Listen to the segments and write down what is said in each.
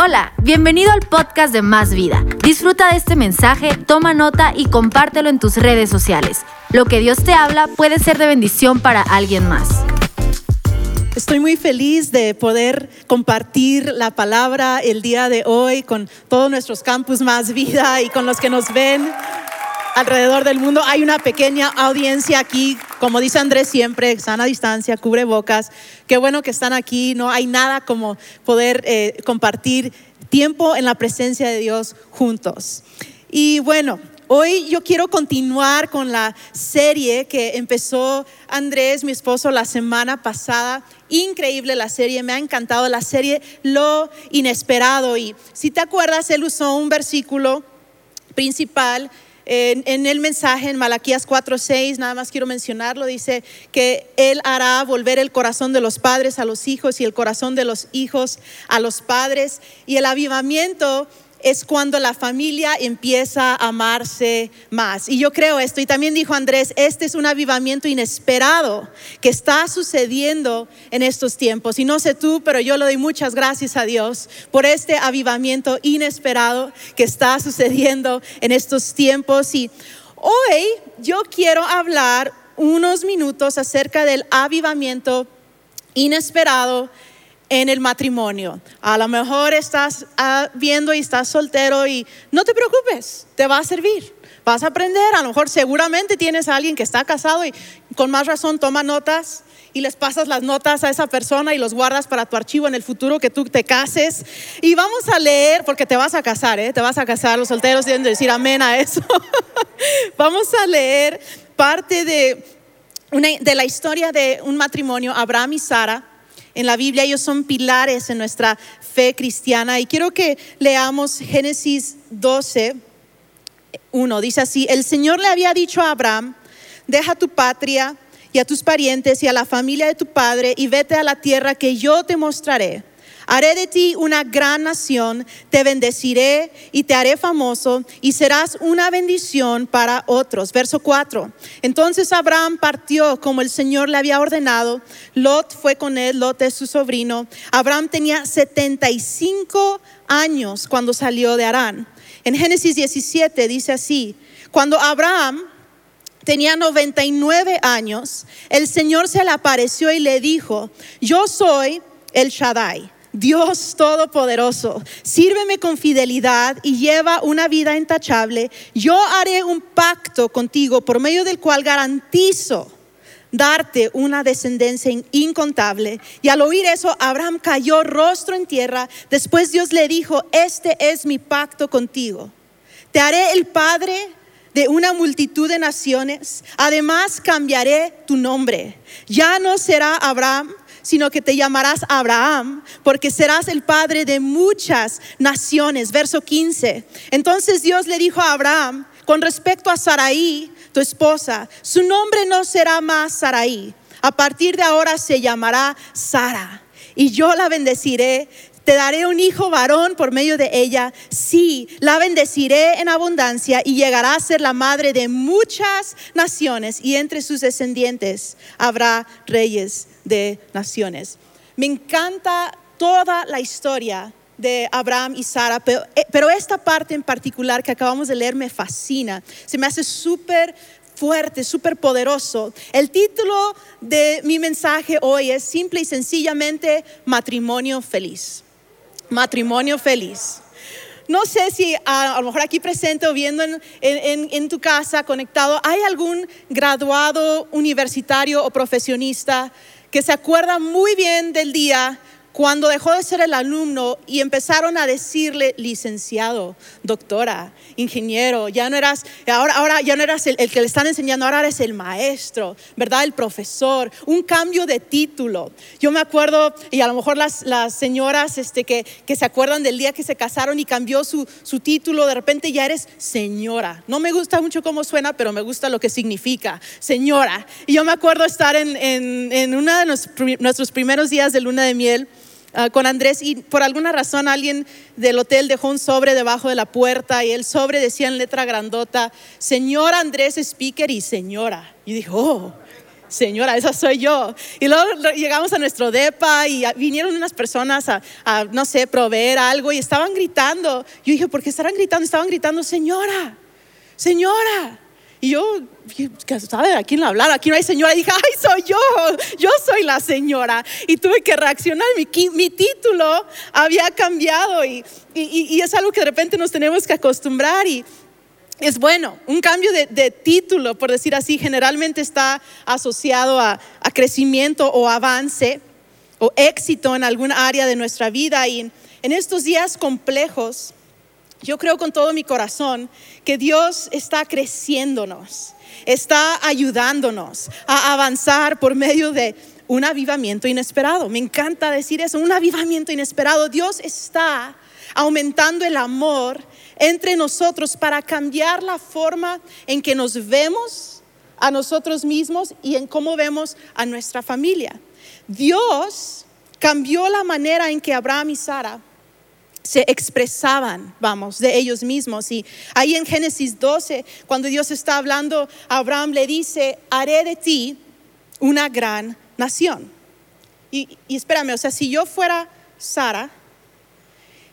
Hola, bienvenido al podcast de Más Vida. Disfruta de este mensaje, toma nota y compártelo en tus redes sociales. Lo que Dios te habla puede ser de bendición para alguien más. Estoy muy feliz de poder compartir la palabra el día de hoy con todos nuestros campus Más Vida y con los que nos ven alrededor del mundo. Hay una pequeña audiencia aquí, como dice Andrés siempre, sana distancia, cubre bocas. Qué bueno que están aquí. No hay nada como poder eh, compartir tiempo en la presencia de Dios juntos. Y bueno, Hoy yo quiero continuar con la serie que empezó Andrés, mi esposo, la semana pasada. Increíble la serie, me ha encantado la serie Lo Inesperado. Y si te acuerdas, él usó un versículo principal en, el mensaje en Malaquías 4:6, nada más quiero mencionarlo, dice que Él hará volver el corazón de los padres a los hijos y el corazón de los hijos a los padres. Y el avivamiento es cuando la familia empieza a amarse más. Y yo creo esto, y también dijo Andrés, este es un avivamiento inesperado que está sucediendo en estos tiempos. Y no sé tú, pero yo le doy muchas gracias a Dios por este avivamiento inesperado que está sucediendo en estos tiempos. Y hoy yo quiero hablar unos minutos acerca del avivamiento inesperado en el matrimonio. A lo mejor estás ah, viendo y estás soltero y no te preocupes, te va a servir. Vas a aprender, a lo mejor seguramente tienes a alguien que está casado y con más razón toma notas y les pasas las notas a esa persona y los guardas para tu archivo en el futuro que tú te cases. Y vamos a leer, porque te vas a casar, ¿eh? te vas a casar, los solteros que decir amén a eso. vamos a leer parte de, de la historia de un matrimonio, Abraham y Sara en la Biblia, ellos son pilares en nuestra fe cristiana. Y quiero que leamos Génesis 12, 1. Dice así, el Señor le había dicho a Abraham, deja tu patria y a tus parientes y a la familia de tu padre y vete a la tierra que yo te mostraré. Haré de ti una gran nación, te bendeciré y te haré famoso y serás una bendición para otros. Verso 4. Entonces Abraham partió como el Señor le había ordenado. Lot fue con él, Lot es su sobrino. Abraham tenía 75 años cuando salió de Arán. En Génesis 17 dice así, cuando Abraham tenía 99 años, el Señor se le apareció y le dijo, yo soy el Shaddai Dios Todopoderoso, sírveme con fidelidad y lleva una vida intachable. Yo haré un pacto contigo por medio del cual garantizo darte una descendencia incontable. Y al oír eso, Abraham cayó rostro en tierra. Después Dios le dijo, este es mi pacto contigo. Te haré el padre de una multitud de naciones. Además cambiaré tu nombre. Ya no será Abraham sino que te llamarás Abraham, porque serás el padre de muchas naciones. Verso 15. Entonces Dios le dijo a Abraham, con respecto a Sarai, tu esposa, su nombre no será más Sarai. A partir de ahora se llamará Sara. Y yo la bendeciré te daré un hijo varón por medio de ella. Sí, la bendeciré en abundancia y llegará a ser la madre de muchas naciones y entre sus descendientes habrá reyes de naciones. Me encanta toda la historia de Abraham y Sara, pero, eh, pero, esta parte en particular que acabamos de leer me fascina. Se me hace súper fuerte, súper poderoso. El título de mi mensaje hoy es simple y sencillamente matrimonio feliz. Matrimonio feliz. No sé si a, lo mejor aquí presente o viendo en tu casa conectado, hay algún graduado universitario o profesionista que se acuerda muy bien del día cuando dejó de ser el alumno y empezaron a decirle licenciado, doctora, ingeniero, ya no eras, ahora, ahora ya no eras el, que le están enseñando, ahora eres el maestro, ¿verdad? El profesor, un cambio de título. Yo me acuerdo, y a lo mejor las, las señoras este, que, que, se acuerdan del día que se casaron y cambió su, su, título, de repente ya eres señora. No me gusta mucho cómo suena, pero me gusta lo que significa, señora. Y yo me acuerdo estar en, en, en uno de nuestros primeros días de luna de miel Ah, con Andrés y por alguna razón alguien del hotel dejó un sobre debajo de la puerta y el sobre decía en letra grandota, señor Andrés Speaker y señora. Y dijo, oh, señora, esa soy yo. Y luego llegamos a nuestro DEPA y vinieron unas personas a, a, no sé, proveer algo y estaban gritando. Yo dije, ¿por qué estarán gritando? Estaban gritando, señora, señora. Y yo, ¿sabe a quién hablar? Aquí no hay señora. Dije, ay, soy yo, yo soy la señora. Y tuve que reaccionar. Mi, mi título había cambiado y, y, y, es algo que de repente nos tenemos que acostumbrar. Y es bueno, un cambio de, de título, por decir así, generalmente está asociado a, a, crecimiento o avance o éxito en alguna área de nuestra vida. Y en estos días complejos, yo creo con todo mi corazón que Dios está creciéndonos, está ayudándonos a avanzar por medio de un avivamiento inesperado. Me encanta decir eso, un avivamiento inesperado. Dios está aumentando el amor entre nosotros para cambiar la forma en que nos vemos a nosotros mismos y en cómo vemos a nuestra familia. Dios cambió la manera en que Abraham y Sara se expresaban, vamos, de ellos mismos. Y ahí en Génesis 12, cuando Dios está hablando, Abraham le dice, haré de ti una gran nación. Y, y espérame, o sea, si yo fuera Sara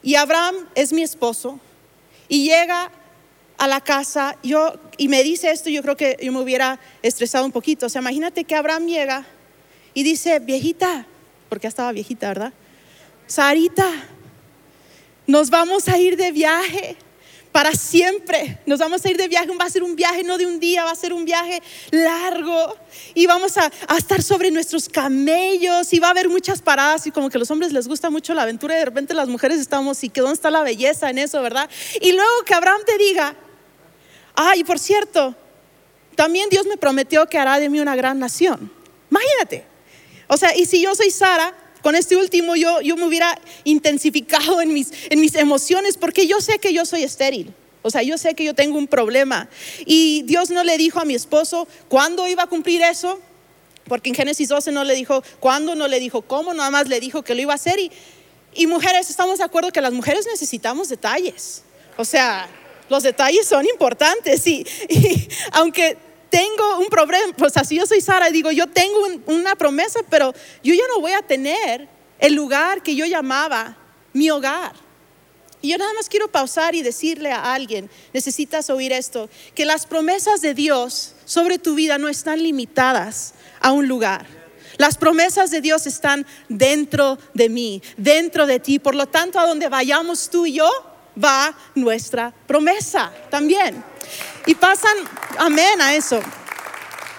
y Abraham es mi esposo y llega a la casa yo, y me dice esto, yo creo que yo me hubiera estresado un poquito. O sea, imagínate que Abraham llega y dice, viejita, porque ya estaba viejita, ¿verdad? Sarita, nos vamos a ir de viaje para siempre. Nos vamos a ir de viaje, va a ser un viaje no de un día, va a ser un viaje largo. Y vamos a, estar sobre nuestros camellos y va a haber muchas paradas y como que a los hombres les gusta mucho la aventura y de repente las mujeres estamos y que dónde está la belleza en eso, ¿verdad? Y luego que Abraham te diga, ay, por cierto, también Dios me prometió que hará de mí una gran nación. Imagínate. O sea, y si yo soy Sara, con este último yo, yo me hubiera intensificado en mis, en mis emociones porque yo sé que yo soy estéril. O sea, yo sé que yo tengo un problema. Y Dios no le dijo a mi esposo cuándo iba a cumplir eso, porque en Génesis 12 no le dijo cuándo, no le dijo cómo, nada más le dijo que lo iba a hacer. Y, y mujeres, estamos de acuerdo que las mujeres necesitamos detalles. O sea, los detalles son importantes. Y, y aunque tengo un problema, pues así yo soy Sara, digo, yo tengo un, una promesa, pero yo ya no voy a tener el lugar que yo llamaba mi hogar. Y yo nada más quiero pausar y decirle a alguien, necesitas oír esto, que las promesas de Dios sobre tu vida no están limitadas a un lugar. Las promesas de Dios están dentro de mí, dentro de ti. Por lo tanto, a donde vayamos tú y yo, va nuestra promesa también. Y pasan, amén a eso.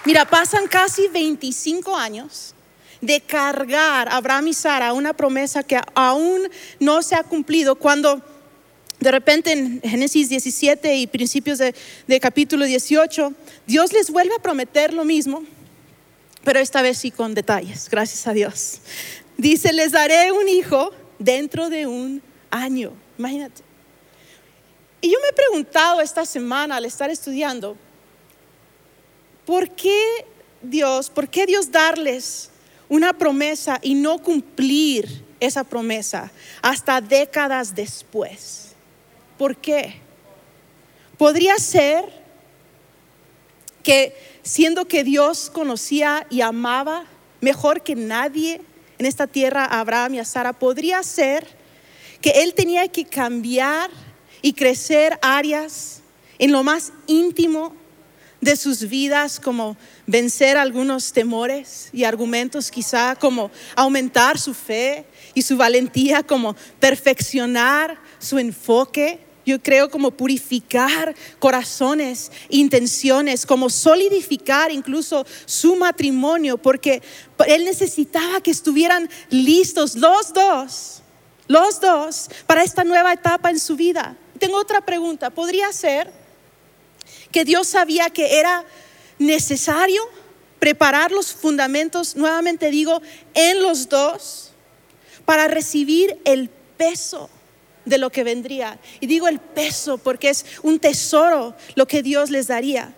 Mira, pasan casi 25 años de cargar a Abraham y Sara una promesa que aún no se ha cumplido cuando de repente en Génesis 17 y principios de, de, capítulo 18, Dios les vuelve a prometer lo mismo, pero esta vez sí con detalles, gracias a Dios. Dice, les daré un hijo dentro de un año, imagínate. Y yo me he preguntado esta semana al estar estudiando, ¿por qué Dios, por qué Dios darles una promesa y no cumplir esa promesa hasta décadas después? ¿Por qué? Podría ser que siendo que Dios conocía y amaba mejor que nadie en esta tierra a Abraham y a Sara, podría ser que Él tenía que cambiar y crecer áreas en lo más íntimo de sus vidas, como vencer algunos temores y argumentos, quizá como aumentar su fe y su valentía, como perfeccionar su enfoque. Yo creo como purificar corazones, intenciones, como solidificar incluso su matrimonio, porque él necesitaba que estuvieran listos los dos, los dos, para esta nueva etapa en su vida tengo otra pregunta. ¿Podría ser que Dios sabía que era necesario preparar los fundamentos, nuevamente digo, en los dos, para recibir el peso de lo que vendría? Y digo el peso porque es un tesoro lo que Dios les daría.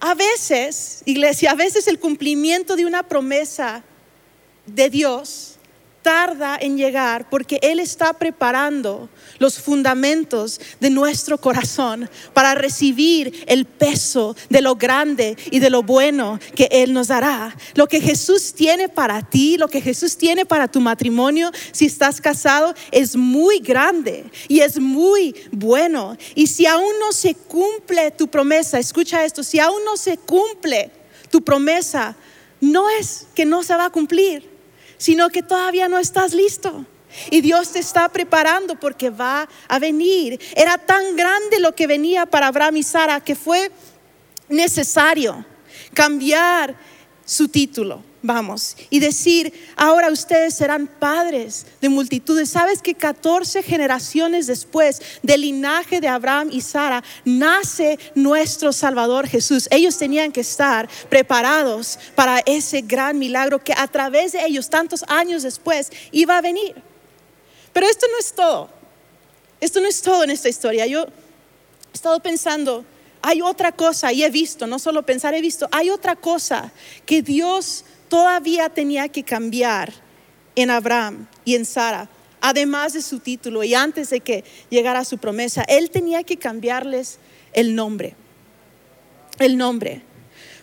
A veces, iglesia, a veces el cumplimiento de una promesa de Dios tarda en llegar porque Él está preparando los fundamentos de nuestro corazón para recibir el peso de lo grande y de lo bueno que Él nos dará. Lo que Jesús tiene para ti, lo que Jesús tiene para tu matrimonio, si estás casado, es muy grande y es muy bueno. Y si aún no se cumple tu promesa, escucha esto, si aún no se cumple tu promesa, no es que no se va a cumplir, sino que todavía no estás listo. Y Dios te está preparando porque va a venir. Era tan grande lo que venía para Abraham y Sara que fue necesario cambiar su título, vamos, y decir, ahora ustedes serán padres de multitudes. ¿Sabes que 14 generaciones después del linaje de Abraham y Sara nace nuestro Salvador Jesús? Ellos tenían que estar preparados para ese gran milagro que a través de ellos, tantos años después, iba a venir. Pero esto no es todo. Esto no es todo en esta historia. Yo he estado pensando, hay otra cosa, y he visto, no solo pensar, he visto, hay otra cosa que Dios todavía tenía que cambiar en Abraham y en Sara, además de su título y antes de que llegara su promesa. Él tenía que cambiarles el nombre. El nombre.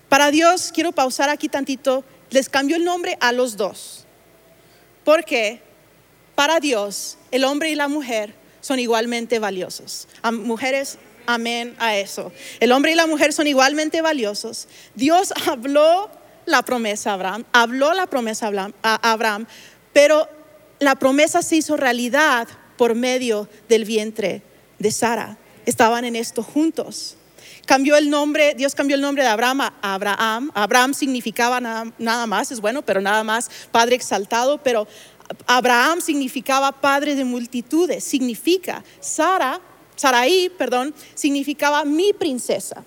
Para Dios, quiero pausar aquí tantito, les cambió el nombre a los dos. ¿Por qué? para Dios, el hombre y la mujer son igualmente valiosos. Mujeres, amén a eso. El hombre y la mujer son igualmente valiosos. Dios habló la promesa a Abraham, habló la promesa a Abraham, pero la promesa se hizo realidad por medio del vientre de Sara. Estaban en esto juntos. Cambió el nombre, Dios cambió el nombre de Abraham a Abraham. Abraham significaba nada, nada más, es bueno, pero nada más Padre exaltado, pero Abraham significaba padre de multitudes, significa Sara, Saraí, perdón, significaba mi princesa,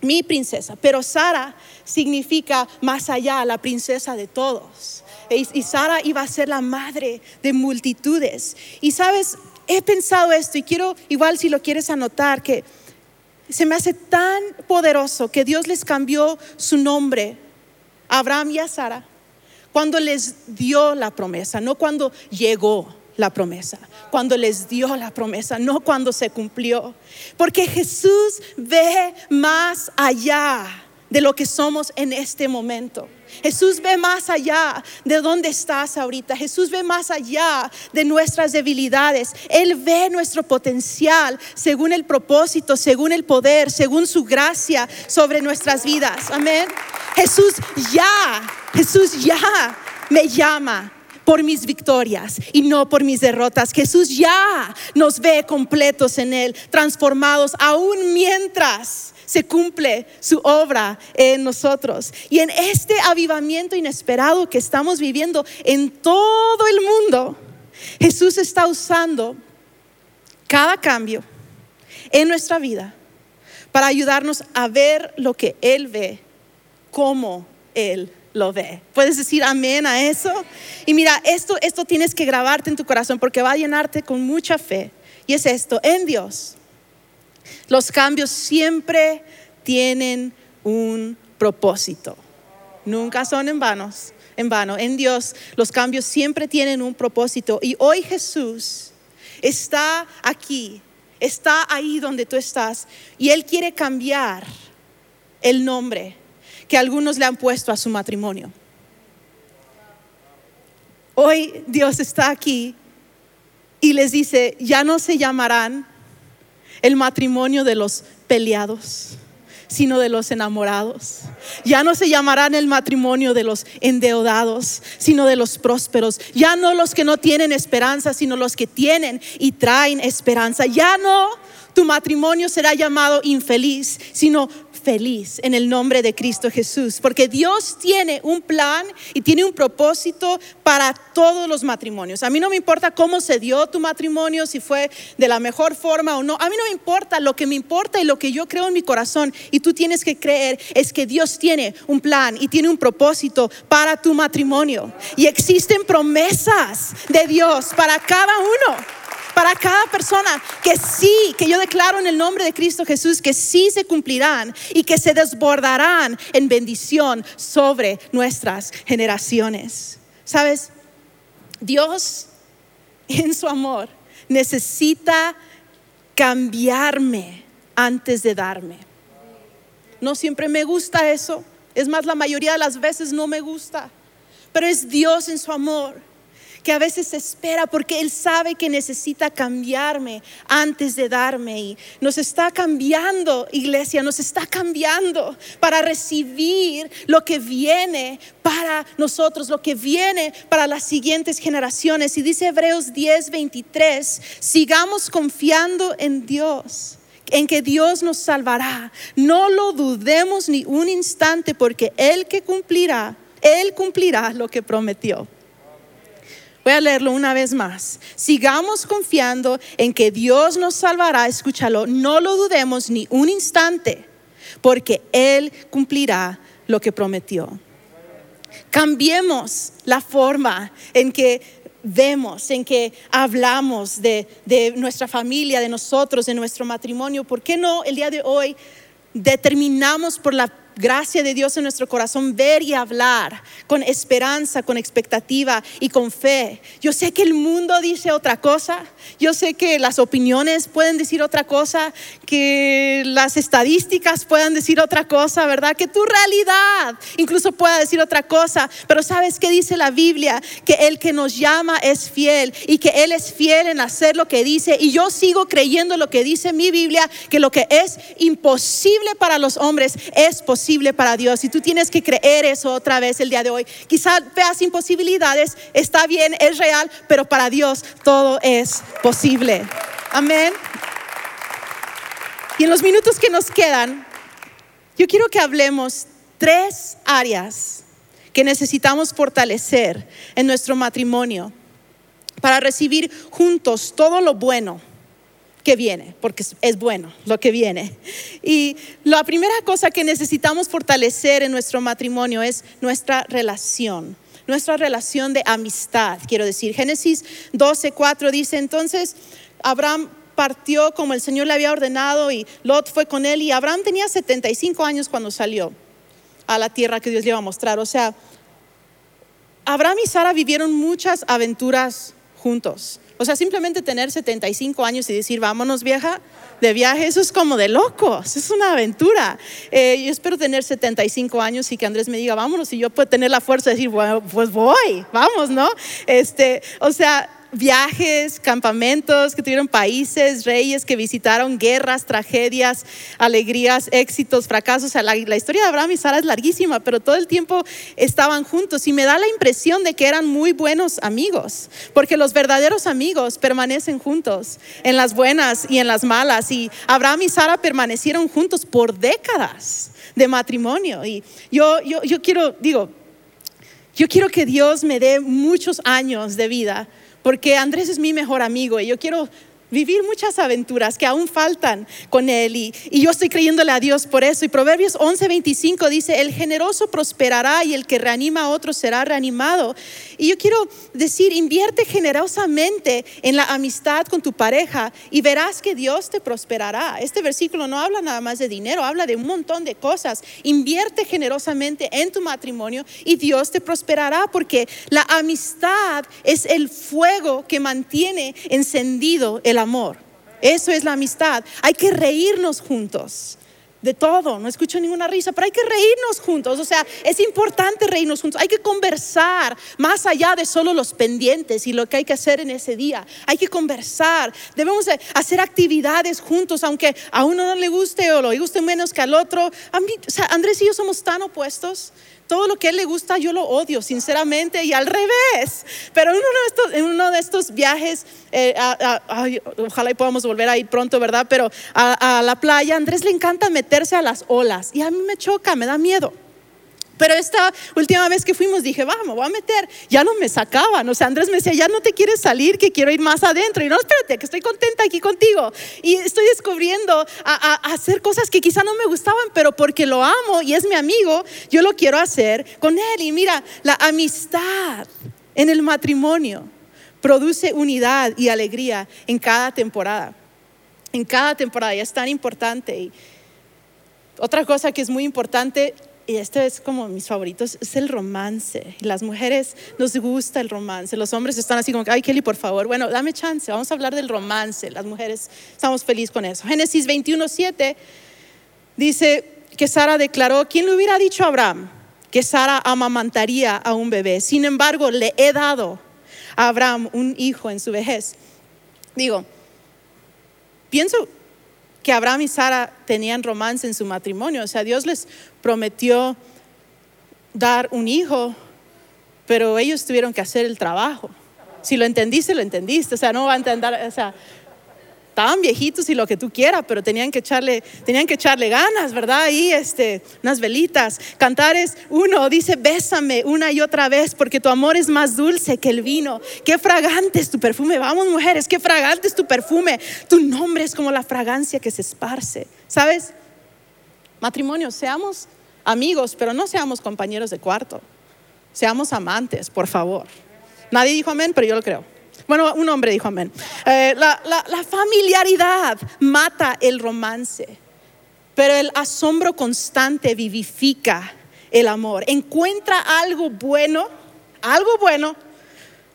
mi princesa, pero Sara significa más allá, la princesa de todos. Y, Sara iba a ser la madre de multitudes. Y sabes, he pensado esto y quiero, igual si lo quieres anotar, que se me hace tan poderoso que Dios les cambió su nombre Abraham y a Sara cuando les dio la promesa, no cuando llegó la promesa, cuando les dio la promesa, no cuando se cumplió. Porque Jesús ve más allá de lo que somos en este momento. Jesús ve más allá de dónde estás ahorita. Jesús ve más allá de nuestras debilidades. Él ve nuestro potencial según el propósito, según el poder, según su gracia sobre nuestras vidas. Amén. Jesús ya, Jesús ya me llama por mis victorias y no por mis derrotas. Jesús ya nos ve completos en Él, transformados aún mientras se cumple su obra en nosotros. Y en este avivamiento inesperado que estamos viviendo en todo el mundo, Jesús está usando cada cambio en nuestra vida para ayudarnos a ver lo que Él ve, como Él ¿Puedes decir amén a eso? Y mira, esto, esto tienes que grabarte en tu corazón porque va a llenarte con mucha fe. Y es esto, en Dios los cambios siempre tienen un propósito. Nunca son en vanos, en vano. En Dios los cambios siempre tienen un propósito. Y hoy Jesús está aquí, está ahí donde tú estás. Y Él quiere cambiar el nombre que algunos le han puesto a su matrimonio. Hoy Dios está aquí y les dice, ya no se llamarán el matrimonio de los peleados, sino de los enamorados. Ya no se llamarán el matrimonio de los endeudados, sino de los prósperos. Ya no los que no tienen esperanza, sino los que tienen y traen esperanza. Ya no tu matrimonio será llamado infeliz, sino feliz en el nombre de Cristo Jesús, porque Dios tiene un plan y tiene un propósito para todos los matrimonios. A mí no me importa cómo se dio tu matrimonio, si fue de la mejor forma o no. A mí no me importa, lo que me importa y lo que yo creo en mi corazón y tú tienes que creer es que Dios tiene un plan y tiene un propósito para tu matrimonio. Y existen promesas de Dios para cada uno para cada persona que sí, que yo declaro en el nombre de Cristo Jesús, que sí se cumplirán y que se desbordarán en bendición sobre nuestras generaciones. ¿Sabes? Dios en su amor necesita cambiarme antes de darme. No siempre me gusta eso. Es más, la mayoría de las veces no me gusta. Pero es Dios en su amor que a veces espera porque Él sabe que necesita cambiarme antes de darme. Y nos está cambiando, iglesia, nos está cambiando para recibir lo que viene para nosotros, lo que viene para las siguientes generaciones. Y dice Hebreos 10, 23, sigamos confiando en Dios en que Dios nos salvará. No lo dudemos ni un instante porque Él que cumplirá, Él cumplirá lo que prometió. Voy a leerlo una vez más. Sigamos confiando en que Dios nos salvará. Escúchalo, no lo dudemos ni un instante, porque Él cumplirá lo que prometió. Cambiemos la forma en que vemos, en que hablamos de, de, nuestra familia, de nosotros, de nuestro matrimonio. ¿Por qué no el día de hoy determinamos por la gracia de Dios en nuestro corazón, ver y hablar con esperanza, con expectativa y con fe. Yo sé que el mundo dice otra cosa, yo sé que las opiniones pueden decir otra cosa, que las estadísticas puedan decir otra cosa, ¿verdad? Que tu realidad incluso pueda decir otra cosa, pero ¿sabes qué dice la Biblia? Que el que nos llama es fiel y que Él es fiel en hacer lo que dice y yo sigo creyendo lo que dice mi Biblia, que lo que es imposible para los hombres es posible para Dios. Y tú tienes que creer eso otra vez el día de hoy. Quizás veas imposibilidades, está bien, es real, pero para Dios todo es posible. Amén. Y en los minutos que nos quedan, yo quiero que hablemos tres áreas que necesitamos fortalecer en nuestro matrimonio para recibir juntos todo lo bueno viene, porque es bueno lo que viene. Y la primera cosa que necesitamos fortalecer en nuestro matrimonio es nuestra relación nuestra relación de amistad, quiero decir. Génesis 12, 4 dice, entonces Abraham partió como el Señor le había ordenado y Lot fue con él y Abraham tenía 75 años cuando salió a la tierra que Dios le iba a mostrar. O sea, Abraham y Sara vivieron muchas aventuras juntos. O sea, simplemente tener 75 años y decir, vámonos vieja, de viaje, eso es como de locos, es una aventura. Eh, yo espero tener 75 años y que Andrés me diga, vámonos, y yo puedo tener la fuerza de decir, pues voy, vamos, ¿no? Este, o sea, viajes, campamentos que tuvieron países, reyes que visitaron, guerras, tragedias, alegrías, éxitos, fracasos. la, la, historia de Abraham y Sara es larguísima, pero todo el tiempo estaban juntos y me da la impresión de que eran muy buenos amigos, porque los verdaderos amigos permanecen juntos en las buenas y en las malas. Y Abraham y Sara permanecieron juntos por décadas de matrimonio. Y yo, yo, yo quiero, digo, yo quiero que Dios me dé muchos años de vida porque Andrés es mi mejor amigo y yo quiero vivir muchas aventuras que aún faltan con Él y, yo estoy creyéndole a Dios por eso. Y Proverbios 11:25 dice, el generoso prosperará y el que reanima a otros será reanimado. Y yo quiero decir, invierte generosamente en la amistad con tu pareja y verás que Dios te prosperará. Este versículo no habla nada más de dinero, habla de un montón de cosas. Invierte generosamente en tu matrimonio y Dios te prosperará porque la amistad es el fuego que mantiene encendido el amor. Eso es la amistad. Hay que reírnos juntos de todo, no escucho ninguna risa, pero hay que reírnos juntos, o sea, es importante reírnos juntos, hay que conversar más allá de solo los pendientes y lo que hay que hacer en ese día, hay que conversar, debemos hacer actividades juntos, aunque a uno no le guste o lo guste menos que al otro. Andrés y yo somos tan opuestos, todo lo que a él le gusta yo lo odio, sinceramente, y al revés. Pero en uno de estos, viajes, eh, ojalá y podamos volver a ir pronto, ¿verdad? Pero a, a la playa, a Andrés le encanta meterse a las olas y a mí me choca, me da miedo. Pero esta última vez que fuimos dije, vamos, voy a meter. Ya no me sacaban. O sea, Andrés me decía, ya no te quieres salir, que quiero ir más adentro. Y no, espérate, que estoy contenta aquí contigo. Y estoy descubriendo a, hacer cosas que quizá no me gustaban, pero porque lo amo y es mi amigo, yo lo quiero hacer con él. Y mira, la amistad en el matrimonio produce unidad y alegría en cada temporada. En cada temporada, y es tan importante. Y otra cosa que es muy importante y este es como mis favoritos, es el romance. Las mujeres nos gusta el romance. Los hombres están así como, ay Kelly, por favor, bueno, dame chance, vamos a hablar del romance. Las mujeres estamos felices con eso. Génesis 21, 7 dice que Sara declaró, ¿quién le hubiera dicho a Abraham que Sara amamantaría a un bebé? Sin embargo, le he dado a Abraham un hijo en su vejez. Digo, pienso que Abraham y Sara tenían romance en su matrimonio. O sea, Dios les prometió dar un hijo, pero ellos tuvieron que hacer el trabajo. Si lo entendiste, lo entendiste. O sea, no va a entender, o sea, estaban viejitos y lo que tú quieras, pero tenían que echarle, tenían que echarle ganas, ¿verdad? Y este, unas velitas. Cantares uno dice, bésame una y otra vez, porque tu amor es más dulce que el vino. Qué fragante es tu perfume. Vamos, mujeres, qué fragante es tu perfume. Tu nombre es como la fragancia que se esparce. ¿Sabes? Matrimonio, seamos amigos, pero no seamos compañeros de cuarto. Seamos amantes, por favor. Nadie dijo amén, pero yo lo creo. Bueno, un hombre dijo amén. Eh, la, familiaridad mata el romance, pero el asombro constante vivifica el amor. Encuentra algo bueno, algo bueno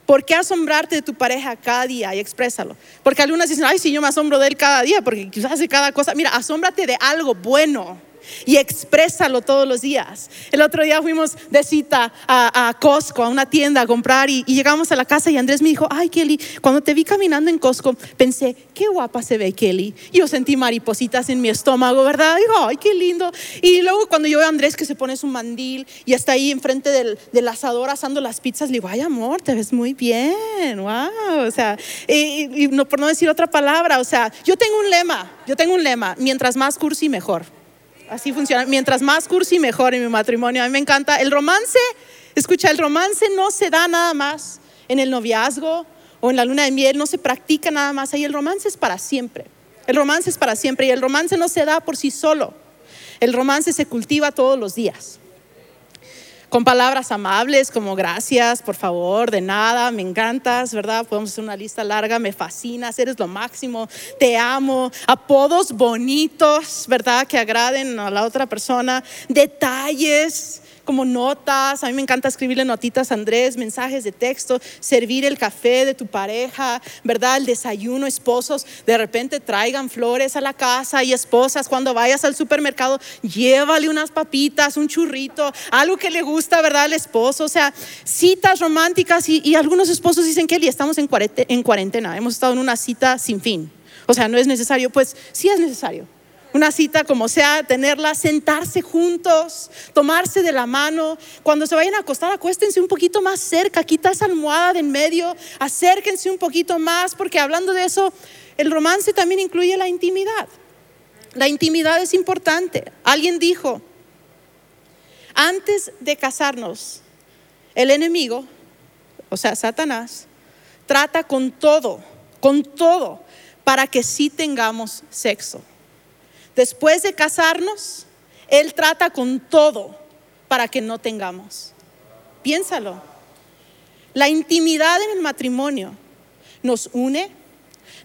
¿Por qué asombrarte de tu pareja cada día y exprésalo? Porque algunas dicen, ay, sí, yo me asombro de él cada día porque quizás hace cada cosa. Mira, asómbrate de algo bueno y exprésalo todos los días. El otro día fuimos de cita a, Costco, a una tienda a comprar y, llegamos a la casa y Andrés me dijo, ay Kelly, cuando te vi caminando en Costco pensé, qué guapa se ve Kelly. yo sentí maripositas en mi estómago, ¿verdad? Digo, ay, qué lindo. Y luego cuando yo veo a Andrés que se pone su mandil y está ahí enfrente del, del asador asando las pizzas, le digo, ay amor, te ves muy bien, wow. O sea, y, por no decir otra palabra, o sea, yo tengo un lema, yo tengo un lema, mientras más cursi mejor. Así funciona. Mientras más cursi, mejor en mi matrimonio. A mí me encanta. El romance, escucha, el romance no se da nada más en el noviazgo o en la luna de miel, no se practica nada más ahí. El romance es para siempre. El romance es para siempre y el romance no se da por sí solo. El romance se cultiva todos los días con palabras amables como gracias, por favor, de nada, me encantas, ¿verdad? Podemos hacer una lista larga, me fascinas, eres lo máximo, te amo, apodos bonitos, ¿verdad? Que agraden a la otra persona, detalles como notas. A mí me encanta escribirle notitas Andrés, mensajes de texto, servir el café de tu pareja, ¿verdad? El desayuno, esposos, de repente traigan flores a la casa y esposas, cuando vayas al supermercado, llévale unas papitas, un churrito, algo que le gusta, ¿verdad? Al esposo. O sea, citas románticas y, algunos esposos dicen, Kelly, estamos en cuarentena, hemos estado en una cita sin fin. O sea, no es necesario, pues sí es necesario una cita como sea, tenerla, sentarse juntos, tomarse de la mano. Cuando se vayan a acostar, acuéstense un poquito más cerca, quita esa almohada de en medio, acérquense un poquito más, porque hablando de eso, el romance también incluye la intimidad. La intimidad es importante. Alguien dijo, antes de casarnos, el enemigo, o sea, Satanás, trata con todo, con todo, para que sí tengamos sexo. Después de casarnos, Él trata con todo para que no tengamos. Piénsalo. La intimidad en el matrimonio nos une,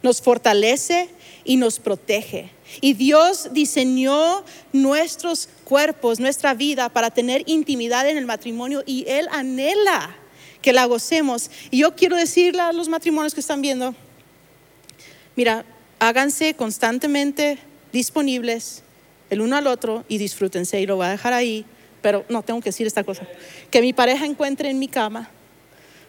nos fortalece y nos protege. Y Dios diseñó nuestros cuerpos, nuestra vida para tener intimidad en el matrimonio y Él anhela que la gocemos. Y yo quiero decirle a los matrimonios que están viendo, mira, háganse constantemente disponibles el uno al otro y disfrútense y lo voy a dejar ahí, pero no tengo que decir esta cosa, que mi pareja encuentre en mi cama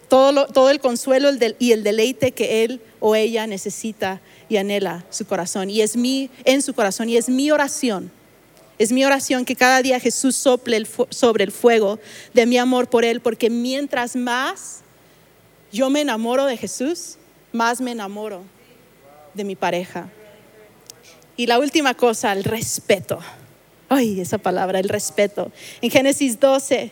todo, todo el consuelo y el deleite que él o ella necesita y anhela su corazón y es mi en su corazón y es mi oración. Es mi oración que cada día Jesús sople sobre el fuego de mi amor por Él, porque mientras más yo me enamoro de Jesús, más me enamoro de mi pareja. Y la última cosa, el respeto. Ay, esa palabra, el respeto. En Génesis 12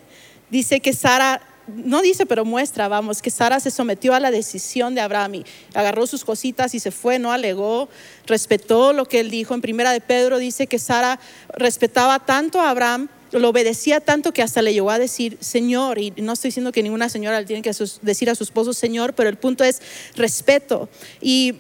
dice que Sara, no dice, pero muestra, vamos, que Sara se sometió a la decisión de Abraham y agarró sus cositas y se fue, no alegó, respetó lo que él dijo. En primera de Pedro dice que Sara respetaba tanto a Abraham lo obedecía tanto que hasta le llegó a decir Señor, y no estoy diciendo que ninguna señora le tiene que decir a su esposo Señor, pero el punto es respeto. Y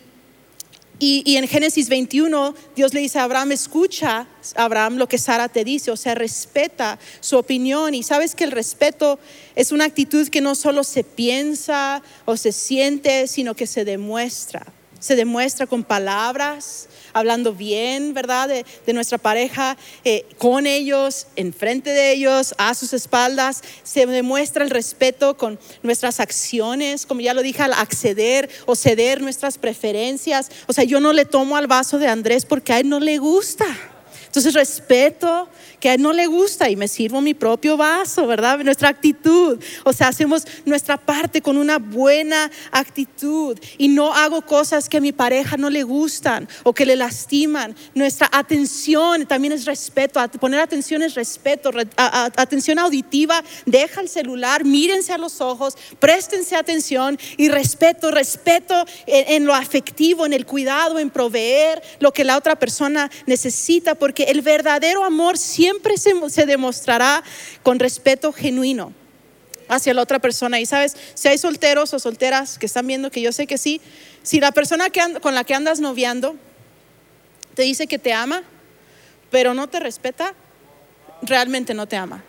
Y, en Génesis 21, Dios le dice a Abraham, escucha, Abraham, lo que Sara te dice, o sea, respeta su opinión. Y sabes que el respeto es una actitud que no solo se piensa o se siente, sino que se demuestra. Se demuestra con palabras, hablando bien, ¿verdad? De, nuestra pareja, eh, con ellos, enfrente de ellos, a sus espaldas. Se demuestra el respeto con nuestras acciones, como ya lo dije, al acceder o ceder nuestras preferencias. O sea, yo no le tomo al vaso de Andrés porque a él no le gusta. Entonces respeto que a él no le gusta y me sirvo mi propio vaso, ¿verdad? Nuestra actitud. O sea, hacemos nuestra parte con una buena actitud y no hago cosas que a mi pareja no le gustan o que le lastiman. Nuestra atención también es respeto. Poner atención es respeto. atención auditiva, deja el celular, mírense a los ojos, préstense atención y respeto, respeto en lo afectivo, en el cuidado, en proveer lo que la otra persona necesita, porque el verdadero amor siempre se, demostrará con respeto genuino hacia la otra persona. Y sabes, si hay solteros o solteras que están viendo, que yo sé que sí, si la persona con la que andas noviando te dice que te ama, pero no te respeta, realmente no te ama.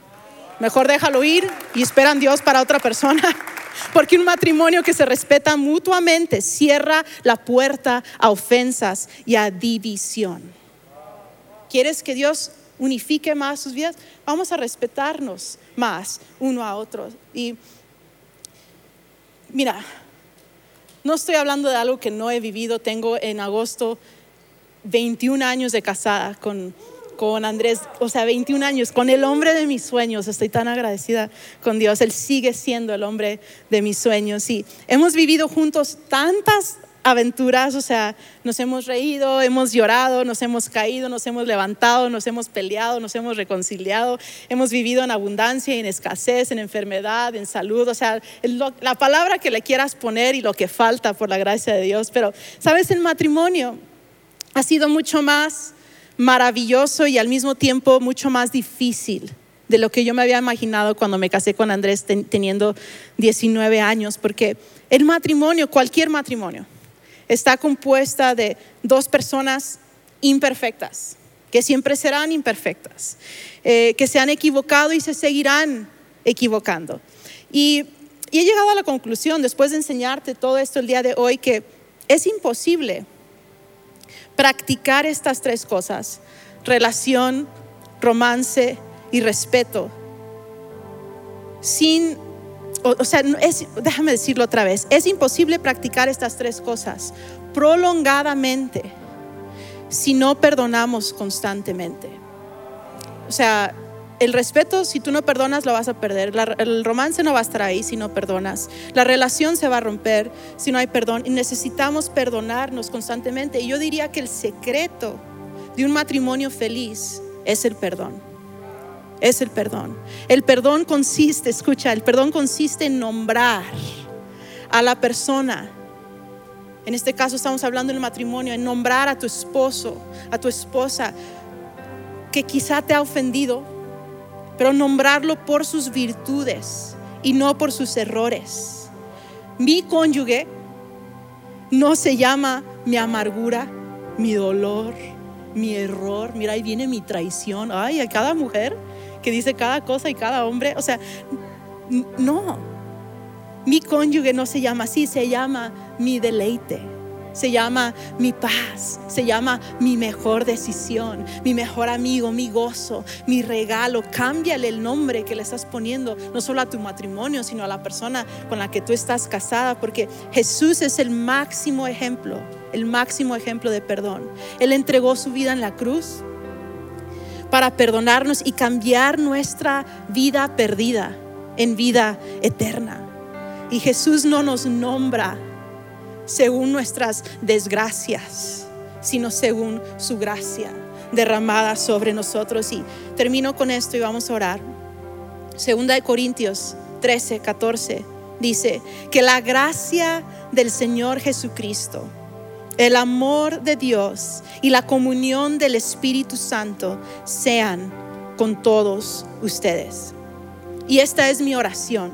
Mejor déjalo ir y esperan Dios para otra persona. Porque un matrimonio que se respeta mutuamente cierra la puerta a ofensas y a división. ¿Quieres que Dios unifique más sus vidas, vamos a respetarnos más uno a otro. Y mira, no estoy hablando de algo que no he vivido, tengo en agosto 21 años de casada con, con Andrés, o sea, 21 años, con el hombre de mis sueños. Estoy tan agradecida con Dios. Él sigue siendo el hombre de mis sueños. Y hemos vivido juntos tantas aventuras, o sea, nos hemos reído, hemos llorado, nos hemos caído, nos hemos levantado, nos hemos peleado, nos hemos reconciliado, hemos vivido en abundancia, en escasez, en enfermedad, en salud, o sea, la palabra que le quieras poner y lo que falta por la gracia de Dios, pero, ¿sabes? El matrimonio ha sido mucho más maravilloso y al mismo tiempo mucho más difícil de lo que yo me había imaginado cuando me casé con Andrés teniendo 19 años, porque el matrimonio, cualquier matrimonio, está compuesta de dos personas imperfectas, que siempre serán imperfectas, eh, que se han equivocado y se seguirán equivocando. Y, y he llegado a la conclusión, después de enseñarte todo esto el día de hoy, que es imposible practicar estas tres cosas, relación, romance y respeto, sin o, sea, déjame decirlo otra vez, es imposible practicar estas tres cosas prolongadamente si no perdonamos constantemente. O sea, el respeto, si tú no perdonas, lo vas a perder. el romance no va a estar ahí si no perdonas. La relación se va a romper si no hay perdón. Y necesitamos perdonarnos constantemente. Y yo diría que el secreto de un matrimonio feliz es el perdón es el perdón. El perdón consiste, escucha, el perdón consiste en nombrar a la persona. En este caso estamos hablando del matrimonio, en nombrar a tu esposo, a tu esposa, que quizá te ha ofendido, pero nombrarlo por sus virtudes y no por sus errores. Mi cónyuge no se llama mi amargura, mi dolor, mi error. Mira, ahí viene mi traición. Ay, a cada mujer que dice cada cosa y cada hombre. O sea, no. Mi cónyuge no se llama así, se llama mi deleite. Se llama mi paz, se llama mi mejor decisión, mi mejor amigo, mi gozo, mi regalo. Cámbiale el nombre que le estás poniendo, no solo a tu matrimonio, sino a la persona con la que tú estás casada, porque Jesús es el máximo ejemplo, el máximo ejemplo de perdón. Él entregó su vida en la cruz para perdonarnos y cambiar nuestra vida perdida en vida eterna. Y Jesús no nos nombra según nuestras desgracias, sino según su gracia derramada sobre nosotros. Y termino con esto y vamos a orar. Segunda de Corintios 13, 14 dice que la gracia del Señor Jesucristo el amor de Dios y la comunión del Espíritu Santo sean con todos ustedes. Y esta es mi oración.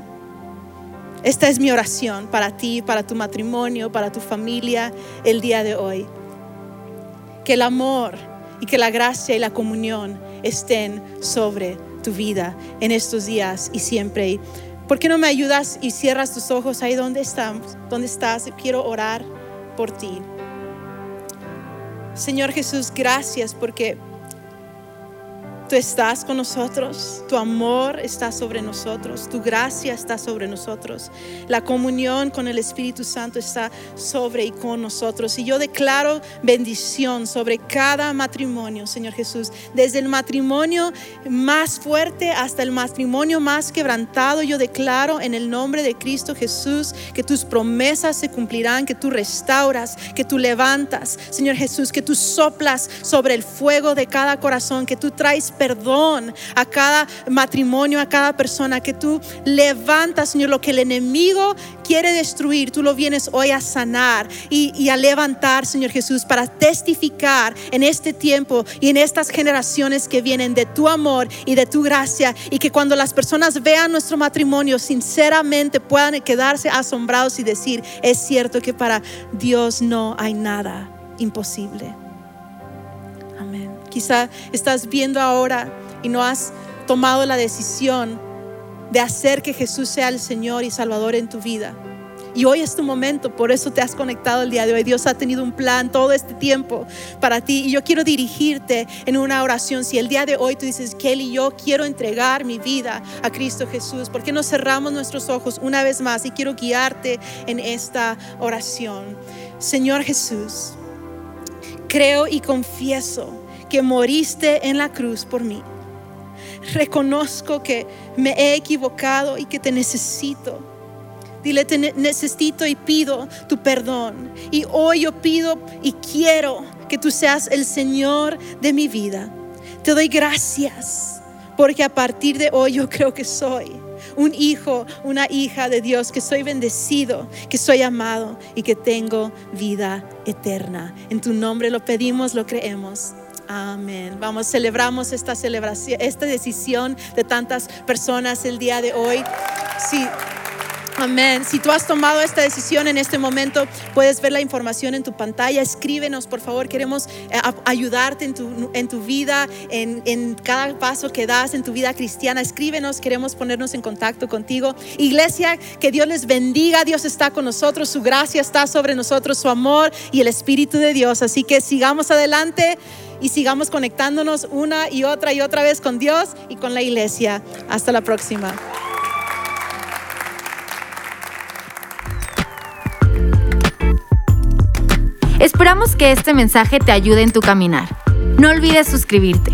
Esta es mi oración para ti, para tu matrimonio, para tu familia el día de hoy. que el amor y que la gracia y la comunión estén sobre tu vida en estos días y siempre. ¿Por qué no me ayudas y cierras tus ojos ahí donde estamos? ¿Dónde estás? Quiero orar por ti. Señor Jesús, gracias porque Tú estás con nosotros, tu amor está sobre nosotros, tu gracia está sobre nosotros, la comunión con el Espíritu Santo está sobre y con nosotros. Y yo declaro bendición sobre cada matrimonio, Señor Jesús, desde el matrimonio más fuerte hasta el matrimonio más quebrantado. Yo declaro en el nombre de Cristo Jesús que tus promesas se cumplirán, que tú restauras, que tú levantas, Señor Jesús, que tú soplas sobre el fuego de cada corazón, que tú traes perdón a cada matrimonio, a cada persona, que tú levantas, Señor, lo que el enemigo quiere destruir, tú lo vienes hoy a sanar y, a levantar, Señor Jesús, para testificar en este tiempo y en estas generaciones que vienen de tu amor y de tu gracia y que cuando las personas vean nuestro matrimonio, sinceramente puedan quedarse asombrados y decir, es cierto que para Dios no hay nada imposible. Quizá estás viendo ahora y no has tomado la decisión de hacer que Jesús sea el Señor y Salvador en tu vida. Y hoy es tu momento, por eso te has conectado el día de hoy. Dios ha tenido un plan todo este tiempo para ti. Y yo quiero dirigirte en una oración. Si el día de hoy tú dices, Kelly, yo quiero entregar mi vida a Cristo Jesús, ¿por qué no cerramos nuestros ojos una vez más? Y quiero guiarte en esta oración. Señor Jesús, creo y confieso que moriste en la cruz por mí. Reconozco que me he equivocado y que te necesito. Dile, te necesito y pido tu perdón. Y hoy yo pido y quiero que tú seas el Señor de mi vida. Te doy gracias porque a partir de hoy yo creo que soy un hijo, una hija de Dios, que soy bendecido, que soy amado y que tengo vida eterna. En tu nombre lo pedimos, lo creemos. Amén. Vamos, celebramos esta celebración, esta decisión de tantas personas el día de hoy. Sí. Amén. Si tú has tomado esta decisión en este momento, puedes ver la información en tu pantalla. Escríbenos, por favor. Queremos eh, ayudarte en tu, en tu vida, en, en, cada paso que das en tu vida cristiana. Escríbenos, queremos ponernos en contacto contigo. Iglesia, que Dios les bendiga. Dios está con nosotros, su gracia está sobre nosotros, su amor y el Espíritu de Dios. Así que sigamos adelante y sigamos conectándonos una y otra y otra vez con Dios y con la iglesia. Hasta la próxima. Esperamos que este mensaje te ayude en tu caminar. No olvides suscribirte.